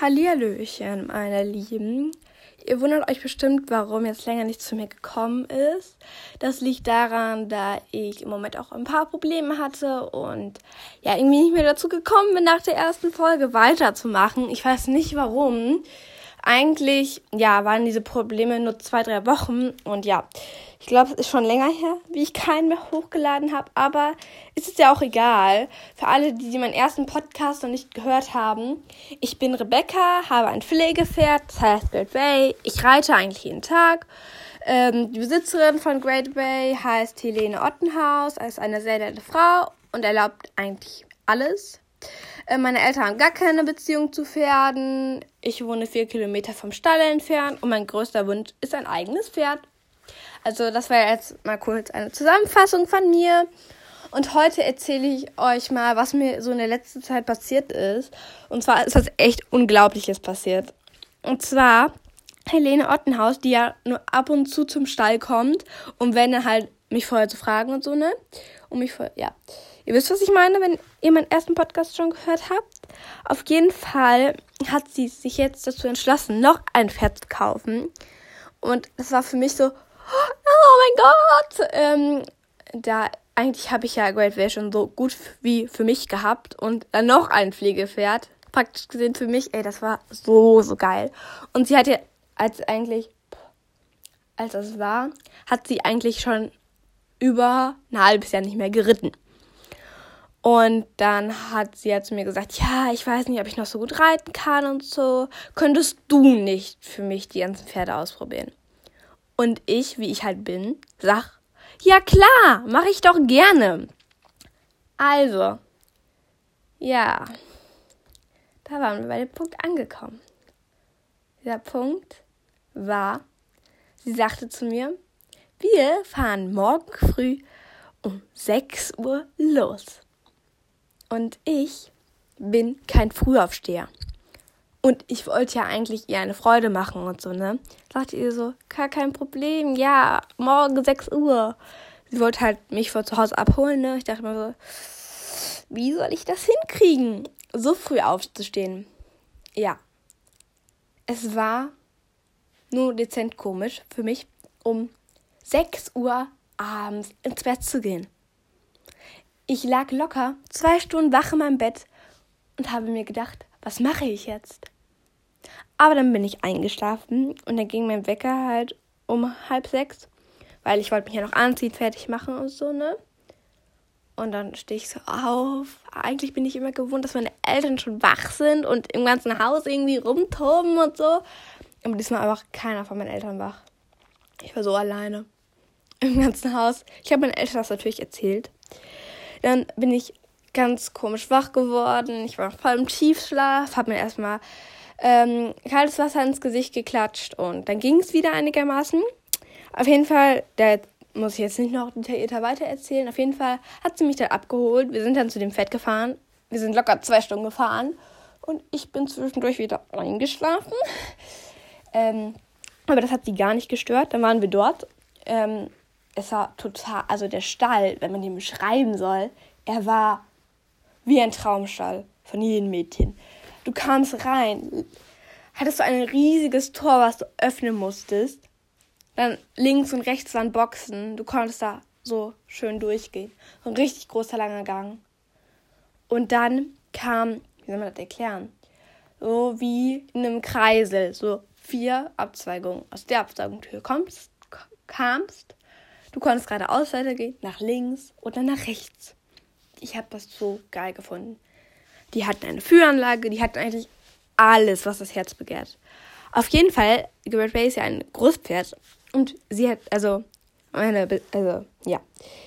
Hallihallöchen, meine Lieben. Ihr wundert euch bestimmt, warum jetzt länger nicht zu mir gekommen ist. Das liegt daran, da ich im Moment auch ein paar Probleme hatte und ja, irgendwie nicht mehr dazu gekommen bin, nach der ersten Folge weiterzumachen. Ich weiß nicht warum. Eigentlich, ja, waren diese Probleme nur zwei, drei Wochen und ja, ich glaube, es ist schon länger her, wie ich keinen mehr hochgeladen habe, aber es ist ja auch egal. Für alle, die meinen ersten Podcast noch nicht gehört haben, ich bin Rebecca, habe ein Pflegepferd, das heißt Great Bay. Ich reite eigentlich jeden Tag. Ähm, die Besitzerin von Great Bay heißt Helene Ottenhaus, ist eine sehr nette Frau und erlaubt eigentlich alles. Äh, meine Eltern haben gar keine Beziehung zu Pferden. Ich wohne vier Kilometer vom Stall entfernt und mein größter Wunsch ist ein eigenes Pferd. Also das war jetzt mal kurz eine Zusammenfassung von mir. Und heute erzähle ich euch mal, was mir so in der letzten Zeit passiert ist. Und zwar ist das echt Unglaubliches passiert. Und zwar Helene Ottenhaus, die ja nur ab und zu zum Stall kommt, um wenn er halt mich vorher zu fragen und so, ne? Um mich vorher, ja. Ihr wisst, was ich meine, wenn ihr meinen ersten Podcast schon gehört habt. Auf jeden Fall hat sie sich jetzt dazu entschlossen, noch ein Pferd zu kaufen. Und das war für mich so, oh mein Gott! Ähm, da eigentlich habe ich ja Great Way schon so gut wie für mich gehabt und dann noch ein Pflegepferd. Praktisch gesehen für mich, ey, das war so, so geil. Und sie hat ja, als eigentlich, als das war, hat sie eigentlich schon über ein halbes Jahr nicht mehr geritten. Und dann hat sie ja zu mir gesagt, ja, ich weiß nicht, ob ich noch so gut reiten kann und so. Könntest du nicht für mich die ganzen Pferde ausprobieren? Und ich, wie ich halt bin, sag, ja klar, mache ich doch gerne. Also, ja, da waren wir bei dem Punkt angekommen. Dieser Punkt war, sie sagte zu mir, wir fahren morgen früh um 6 Uhr los. Und ich bin kein Frühaufsteher. Und ich wollte ja eigentlich ihr eine Freude machen und so, ne? Sagte ihr so, gar kein Problem, ja, morgen 6 Uhr. Sie wollte halt mich von zu Hause abholen, ne? Ich dachte mir so, wie soll ich das hinkriegen, so früh aufzustehen? Ja. Es war nur dezent komisch für mich, um 6 Uhr abends ins Bett zu gehen. Ich lag locker zwei Stunden wach in meinem Bett und habe mir gedacht, was mache ich jetzt? Aber dann bin ich eingeschlafen und dann ging mein Wecker halt um halb sechs, weil ich wollte mich ja noch anziehen, fertig machen und so, ne? Und dann stehe ich so auf. Eigentlich bin ich immer gewohnt, dass meine Eltern schon wach sind und im ganzen Haus irgendwie rumtoben und so. Aber diesmal einfach keiner von meinen Eltern wach. Ich war so alleine im ganzen Haus. Ich habe meinen Eltern das natürlich erzählt. Dann bin ich ganz komisch wach geworden. Ich war voll im Tiefschlaf, habe mir erstmal ähm, kaltes Wasser ins Gesicht geklatscht und dann ging es wieder einigermaßen. Auf jeden Fall, der muss ich jetzt nicht noch detaillierter weiter erzählen. Auf jeden Fall hat sie mich dann abgeholt. Wir sind dann zu dem Fett gefahren. Wir sind locker zwei Stunden gefahren und ich bin zwischendurch wieder eingeschlafen. Ähm, aber das hat sie gar nicht gestört. Dann waren wir dort. Ähm, es war total, also der Stall, wenn man den beschreiben soll, er war wie ein Traumstall von jedem Mädchen. Du kamst rein, hattest du ein riesiges Tor, was du öffnen musstest. Dann links und rechts waren Boxen. Du konntest da so schön durchgehen. So ein richtig großer langer Gang. Und dann kam, wie soll man das erklären? So wie in einem Kreisel, so vier Abzweigungen. Aus der Abzweigungstür kommst, kamst, du konntest geradeaus weitergehen, nach links oder nach rechts ich habe das so geil gefunden. Die hatten eine Führanlage, die hatten eigentlich alles, was das Herz begehrt. Auf jeden Fall, Garrett Bay ist ja ein Großpferd und sie hat, also, meine, also, ja.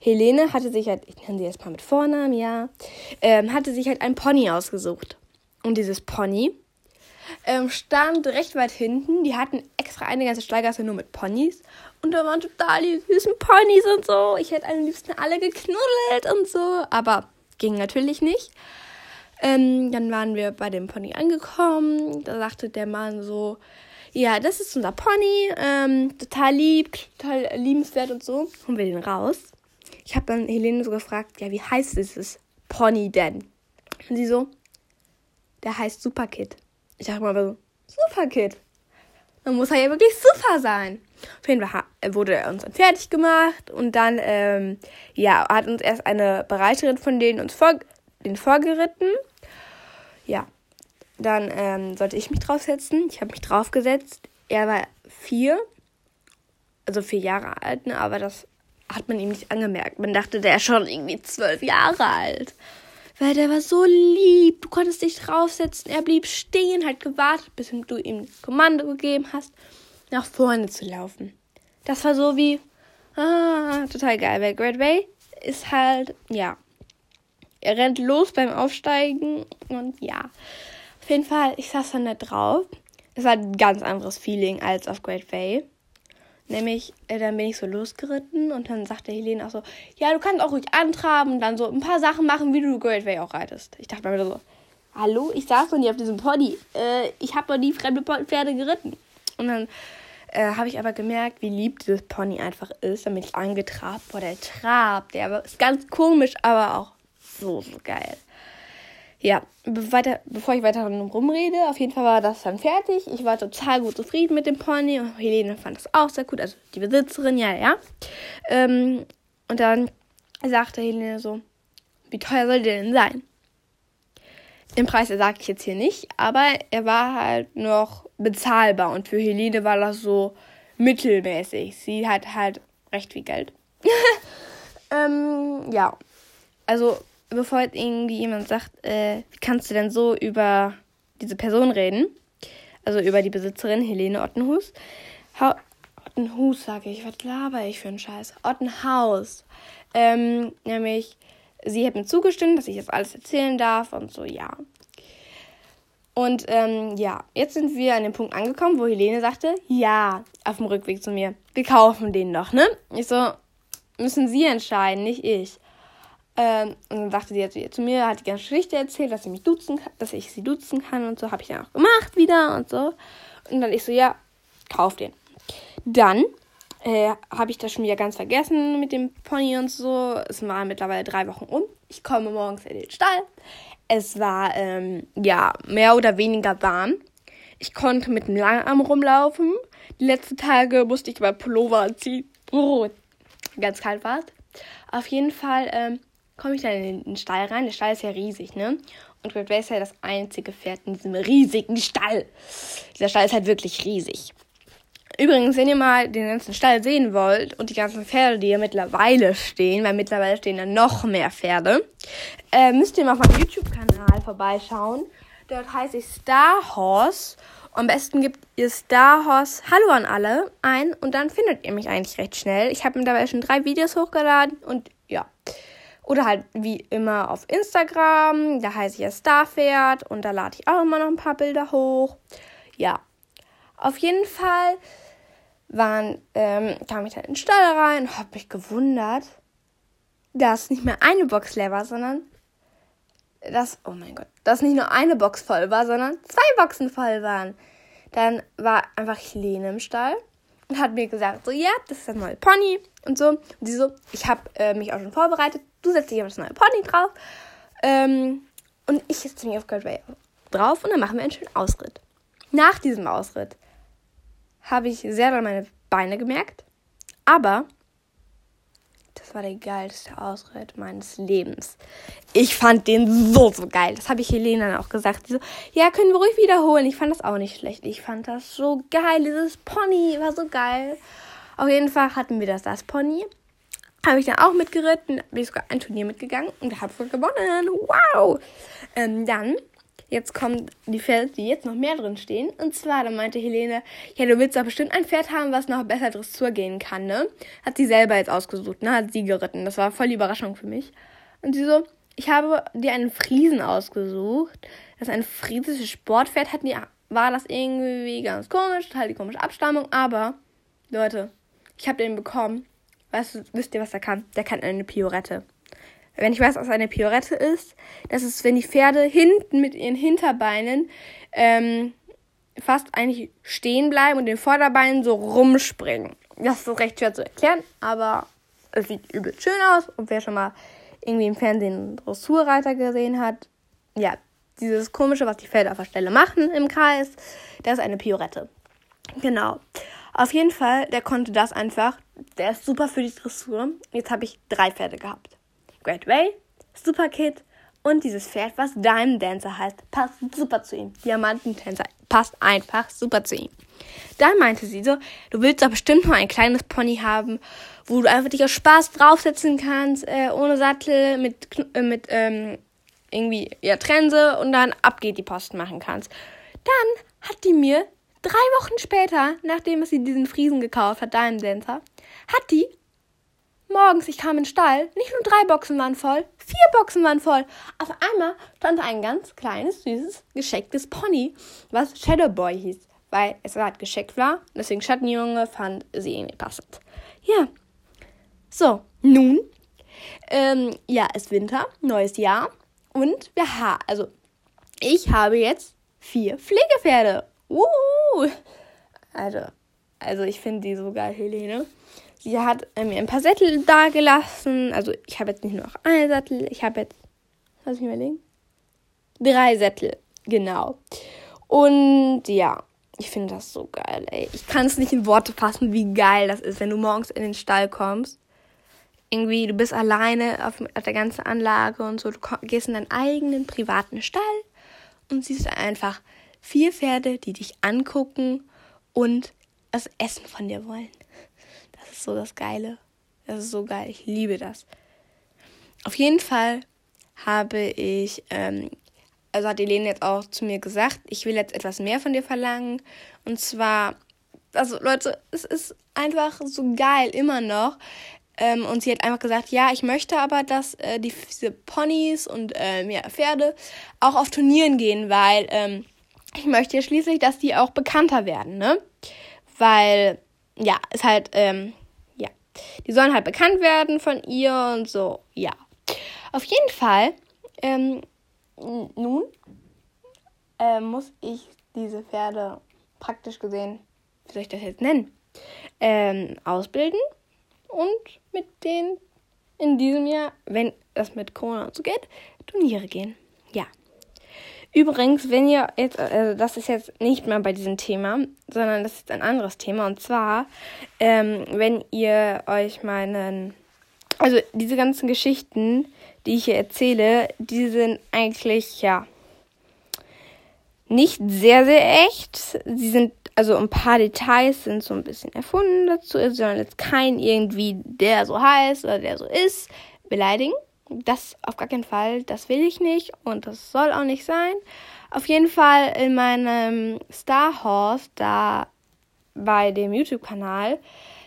Helene hatte sich halt, ich nenne sie jetzt mal mit Vornamen, ja, ähm, hatte sich halt ein Pony ausgesucht. Und dieses Pony ähm, stand recht weit hinten. Die hatten extra eine ganze Steigasse nur mit Ponys. Und da waren total die süßen Ponys und so. Ich hätte am liebsten alle geknuddelt und so. Aber ging natürlich nicht. Ähm, dann waren wir bei dem Pony angekommen. Da sagte der Mann so, ja, das ist unser Pony. Ähm, total lieb, total liebenswert und so. Holen wir den raus. Ich habe dann Helene so gefragt, ja, wie heißt dieses Pony denn? Und sie so, der heißt Superkid. Ich dachte mal so, super Kid. Man muss halt ja wirklich super sein. Auf jeden Fall wurde er uns dann fertig gemacht und dann, ähm, ja, hat uns erst eine Bereiterin von denen uns vor, den vorgeritten. Ja, dann ähm, sollte ich mich draufsetzen. Ich habe mich draufgesetzt. Er war vier, also vier Jahre alt, ne, aber das hat man ihm nicht angemerkt. Man dachte, der ist schon irgendwie zwölf Jahre alt. Weil der war so lieb. Du konntest dich draufsetzen. Er blieb stehen, hat gewartet, bis du ihm Kommando gegeben hast, nach vorne zu laufen. Das war so wie, ah, total geil. Weil Great Way ist halt, ja. Er rennt los beim Aufsteigen und ja. Auf jeden Fall, ich saß dann da drauf. Es war ein ganz anderes Feeling als auf Great Way. Nämlich, äh, dann bin ich so losgeritten und dann sagte Helene auch so, ja, du kannst auch ruhig antraben und dann so ein paar Sachen machen, wie du Great Way auch reitest. Ich dachte mir wieder so, hallo, ich saß noch nie auf diesem Pony. Äh, ich habe noch nie fremde Pferde geritten. Und dann äh, habe ich aber gemerkt, wie lieb dieses Pony einfach ist. Dann bin ich angetrabt. Boah, der Trab, der ist ganz komisch, aber auch so, so geil ja, weiter, bevor ich weiter rumrede, auf jeden Fall war das dann fertig. Ich war total gut zufrieden mit dem Pony und Helene fand das auch sehr gut, also die Besitzerin, ja, ja. Ähm, und dann sagte Helene so, wie teuer soll der denn sein? Den Preis sage ich jetzt hier nicht, aber er war halt noch bezahlbar und für Helene war das so mittelmäßig. Sie hat halt recht viel Geld. ähm, ja, also bevor jetzt irgendwie jemand sagt, äh, wie kannst du denn so über diese Person reden? Also über die Besitzerin Helene Ottenhus. Ha Ottenhus sage ich, was laber ich für einen Scheiß? Ottenhaus. Ähm, nämlich, sie hat mir zugestimmt, dass ich das alles erzählen darf und so, ja. Und ähm, ja, jetzt sind wir an dem Punkt angekommen, wo Helene sagte, ja, auf dem Rückweg zu mir, wir kaufen den noch, ne? Ich so, müssen Sie entscheiden, nicht ich. Ähm, und dann sagte sie jetzt zu mir, hat die ganze Geschichte erzählt, dass sie mich duzen kann, dass ich sie duzen kann und so. Habe ich dann auch gemacht wieder und so. Und dann ich so, ja, kauf den. Dann äh, habe ich das schon wieder ganz vergessen mit dem Pony und so. Es waren mittlerweile drei Wochen um. Ich komme morgens in den Stall. Es war, ähm, ja, mehr oder weniger warm. Ich konnte mit einem Langarm rumlaufen. Die letzten Tage musste ich aber Pullover anziehen. Oh, ganz kalt war es. Auf jeden Fall, ähm, komme ich dann in den Stall rein. Der Stall ist ja riesig, ne? Und Red Way ist ja das einzige Pferd in diesem riesigen Stall. Dieser Stall ist halt wirklich riesig. Übrigens, wenn ihr mal den ganzen Stall sehen wollt und die ganzen Pferde, die hier mittlerweile stehen, weil mittlerweile stehen da noch mehr Pferde, äh, müsst ihr mal auf meinem YouTube-Kanal vorbeischauen. Dort heiße ich Star Horse. Am besten gebt ihr Star Horse Hallo an alle ein und dann findet ihr mich eigentlich recht schnell. Ich habe mittlerweile schon drei Videos hochgeladen und. Oder halt wie immer auf Instagram. Da heiße ich ja Starpferd und da lade ich auch immer noch ein paar Bilder hoch. Ja. Auf jeden Fall waren, ähm, kam ich dann in den Stall rein und habe mich gewundert, dass nicht mehr eine Box leer war, sondern dass, oh mein Gott, dass nicht nur eine Box voll war, sondern zwei Boxen voll waren. Dann war einfach Helene im Stall und hat mir gesagt, so, ja, das ist das neue Pony und so. Und sie so, ich habe äh, mich auch schon vorbereitet, du setzt dich auf das neue Pony drauf. Ähm, und ich setze mich auf Gold Ray drauf und dann machen wir einen schönen Ausritt. Nach diesem Ausritt habe ich sehr doll meine Beine gemerkt, aber war der geilste Ausritt meines Lebens. Ich fand den so, so geil. Das habe ich Helena dann auch gesagt. Die so, ja, können wir ruhig wiederholen. Ich fand das auch nicht schlecht. Ich fand das so geil. Dieses Pony war so geil. Auf jeden Fall hatten wir das, das Pony habe ich dann auch mitgeritten, bin ich sogar ein Turnier mitgegangen und habe gewonnen. Wow! Ähm, dann, jetzt kommen die Pferde, die jetzt noch mehr drin stehen. Und zwar, da meinte Helene, ja, du willst doch bestimmt ein Pferd haben, was noch besser Dressur gehen kann, ne? Hat sie selber jetzt ausgesucht, ne? Hat sie geritten. Das war voll die Überraschung für mich. Und sie so, ich habe dir einen Friesen ausgesucht. Das ist ein friesisches Sportpferd. Hat die, war das irgendwie ganz komisch, halt die komische Abstammung, aber Leute, ich habe den bekommen Weißt wisst ihr, was er kann? Der kann eine Piorette. Wenn ich weiß, was eine Piorette ist, das ist, wenn die Pferde hinten mit ihren Hinterbeinen ähm, fast eigentlich stehen bleiben und den Vorderbeinen so rumspringen. Das ist recht schwer zu erklären, aber es sieht übel schön aus. Und wer schon mal irgendwie im Fernsehen einen Dressurreiter gesehen hat, ja, dieses komische, was die Pferde auf der Stelle machen im Kreis, das ist eine Piorette. Genau. Auf jeden Fall, der konnte das einfach. Der ist super für die Dressur. Jetzt habe ich drei Pferde gehabt. Great Way, Super Kid und dieses Pferd, was Diamond Dancer heißt, passt super zu ihm. Diamantentänzer passt einfach super zu ihm. Dann meinte sie so, du willst doch bestimmt nur ein kleines Pony haben, wo du einfach dich aus Spaß draufsetzen kannst, äh, ohne Sattel, mit, äh, mit ähm, irgendwie ja, Trense und dann ab geht die Post machen kannst. Dann hat die mir drei Wochen später, nachdem sie diesen Friesen gekauft hat, Diamond Dancer, hat die morgens, ich kam in den Stall, nicht nur drei Boxen waren voll, vier Boxen waren voll. Auf einmal stand ein ganz kleines, süßes, geschecktes Pony, was Shadow Boy hieß, weil es halt gescheckt war. Deswegen Schattenjunge fand sie irgendwie passend. Ja. So, nun, ähm, ja, ist Winter, neues Jahr. Und wir haben, also, ich habe jetzt vier Pflegepferde. Uh! Also, also ich finde die so geil, Helene. Sie hat äh, mir ein paar Sättel da gelassen. Also ich habe jetzt nicht nur noch einen Sattel, ich habe jetzt, lass mich überlegen, drei Sättel, genau. Und ja, ich finde das so geil, ey. Ich kann es nicht in Worte fassen, wie geil das ist, wenn du morgens in den Stall kommst. Irgendwie, du bist alleine auf, auf der ganzen Anlage und so. Du gehst in deinen eigenen privaten Stall und siehst einfach vier Pferde, die dich angucken und das Essen von dir wollen ist so das Geile. Das ist so geil. Ich liebe das. Auf jeden Fall habe ich, ähm, also hat Helene jetzt auch zu mir gesagt, ich will jetzt etwas mehr von dir verlangen. Und zwar, also Leute, es ist einfach so geil, immer noch. Ähm, und sie hat einfach gesagt, ja, ich möchte aber, dass äh, die, diese Ponys und äh, ja, Pferde auch auf Turnieren gehen, weil ähm, ich möchte ja schließlich, dass die auch bekannter werden, ne? Weil, ja, ist halt, ähm, die sollen halt bekannt werden von ihr und so. Ja. Auf jeden Fall, ähm, nun äh, muss ich diese Pferde praktisch gesehen, wie soll ich das jetzt nennen, ähm, ausbilden und mit denen in diesem Jahr, wenn das mit Corona so geht, Turniere gehen. Ja. Übrigens, wenn ihr jetzt, also das ist jetzt nicht mehr bei diesem Thema, sondern das ist ein anderes Thema. Und zwar, ähm, wenn ihr euch meinen, also diese ganzen Geschichten, die ich hier erzähle, die sind eigentlich, ja, nicht sehr, sehr echt. Sie sind, also ein paar Details sind so ein bisschen erfunden dazu, sondern jetzt kein irgendwie, der so heißt oder der so ist, beleidigen. Das auf gar keinen Fall, das will ich nicht und das soll auch nicht sein. Auf jeden Fall in meinem Star Horse, da bei dem YouTube-Kanal,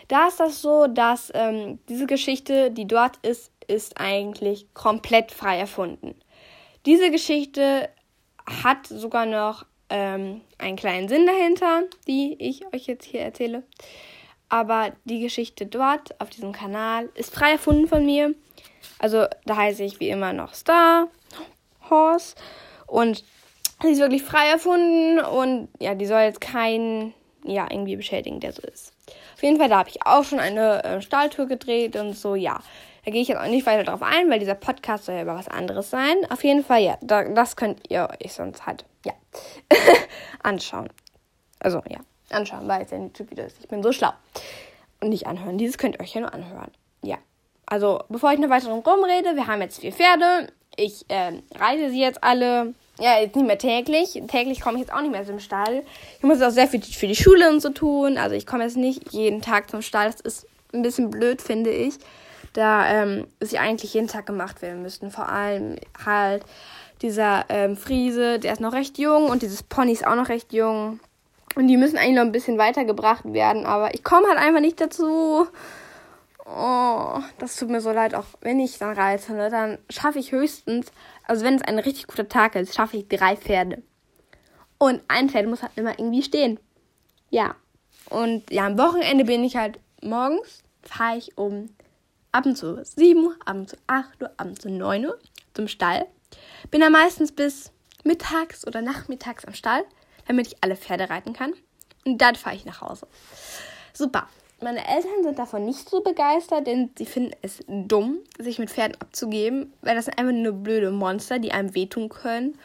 da ist das so, dass ähm, diese Geschichte, die dort ist, ist eigentlich komplett frei erfunden. Diese Geschichte hat sogar noch ähm, einen kleinen Sinn dahinter, die ich euch jetzt hier erzähle. Aber die Geschichte dort auf diesem Kanal ist frei erfunden von mir. Also da heiße ich wie immer noch Star Horse. Und sie ist wirklich frei erfunden. Und ja, die soll jetzt keinen, ja, irgendwie beschädigen, der so ist. Auf jeden Fall, da habe ich auch schon eine äh, Stahltour gedreht und so, ja. Da gehe ich jetzt auch nicht weiter drauf ein, weil dieser Podcast soll ja über was anderes sein. Auf jeden Fall, ja, da, das könnt ihr euch sonst halt, ja, anschauen. Also, ja, anschauen, weil es ja ein YouTube-Video ist. Ich bin so schlau. Und nicht anhören. Dieses könnt ihr euch ja nur anhören. Ja. Also, bevor ich noch weiter rumrede, wir haben jetzt vier Pferde. Ich äh, reite sie jetzt alle. Ja, jetzt nicht mehr täglich. Täglich komme ich jetzt auch nicht mehr zum Stall. Ich muss auch sehr viel für die Schule und so tun. Also ich komme jetzt nicht jeden Tag zum Stall. Das ist ein bisschen blöd, finde ich. Da ähm, sie eigentlich jeden Tag gemacht werden müssten. Vor allem halt dieser ähm, Friese, der ist noch recht jung und dieses Pony ist auch noch recht jung. Und die müssen eigentlich noch ein bisschen weitergebracht werden. Aber ich komme halt einfach nicht dazu. Oh, das tut mir so leid, auch wenn ich dann reite, ne, dann schaffe ich höchstens, also wenn es ein richtig guter Tag ist, schaffe ich drei Pferde. Und ein Pferd muss halt immer irgendwie stehen. Ja. Und ja, am Wochenende bin ich halt morgens, fahre ich um ab und zu 7 Uhr, ab und zu 8 Uhr, ab und zu 9 Uhr zum Stall. Bin dann meistens bis mittags oder nachmittags am Stall, damit ich alle Pferde reiten kann. Und dann fahre ich nach Hause. Super. Meine Eltern sind davon nicht so begeistert, denn sie finden es dumm, sich mit Pferden abzugeben, weil das sind einfach nur blöde Monster, die einem wehtun können.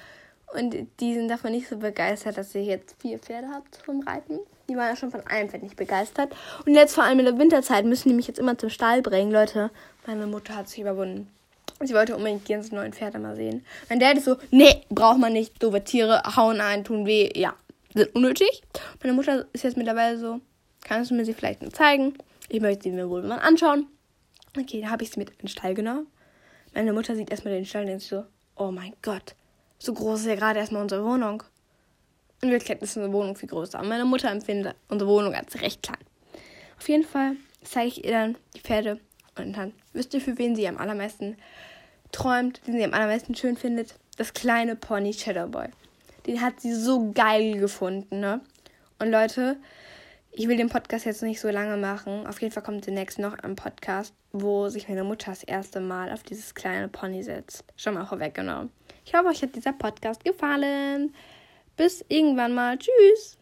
Und die sind davon nicht so begeistert, dass ihr jetzt vier Pferde habt vom Reiten. Die waren ja schon von einem Pferd nicht begeistert. Und jetzt vor allem in der Winterzeit müssen die mich jetzt immer zum Stall bringen. Leute, meine Mutter hat sich überwunden. Sie wollte unbedingt die ganzen neuen Pferde mal sehen. Mein Dad ist so, nee, braucht man nicht. Doofe Tiere hauen ein, tun weh. Ja, sind unnötig. Meine Mutter ist jetzt mittlerweile so, kannst du mir sie vielleicht nur zeigen? Ich möchte sie mir wohl mal anschauen. Okay, da habe ich sie mit in den Stall genommen. Meine Mutter sieht erstmal den Stall und denkt so, oh mein Gott, so groß ist ja gerade erstmal unsere Wohnung. In Wirklichkeit ist unsere Wohnung viel größer. Und meine Mutter empfindet unsere Wohnung als recht klein. Auf jeden Fall zeige ich ihr dann die Pferde und dann wisst ihr, für wen sie am allermeisten träumt, den sie am allermeisten schön findet. Das kleine Pony Shadowboy. Den hat sie so geil gefunden, ne? Und Leute, ich will den Podcast jetzt nicht so lange machen. Auf jeden Fall kommt demnächst noch ein Podcast, wo sich meine Mutter das erste Mal auf dieses kleine Pony setzt. Schon mal vorweggenommen. Ich hoffe, euch hat dieser Podcast gefallen. Bis irgendwann mal. Tschüss.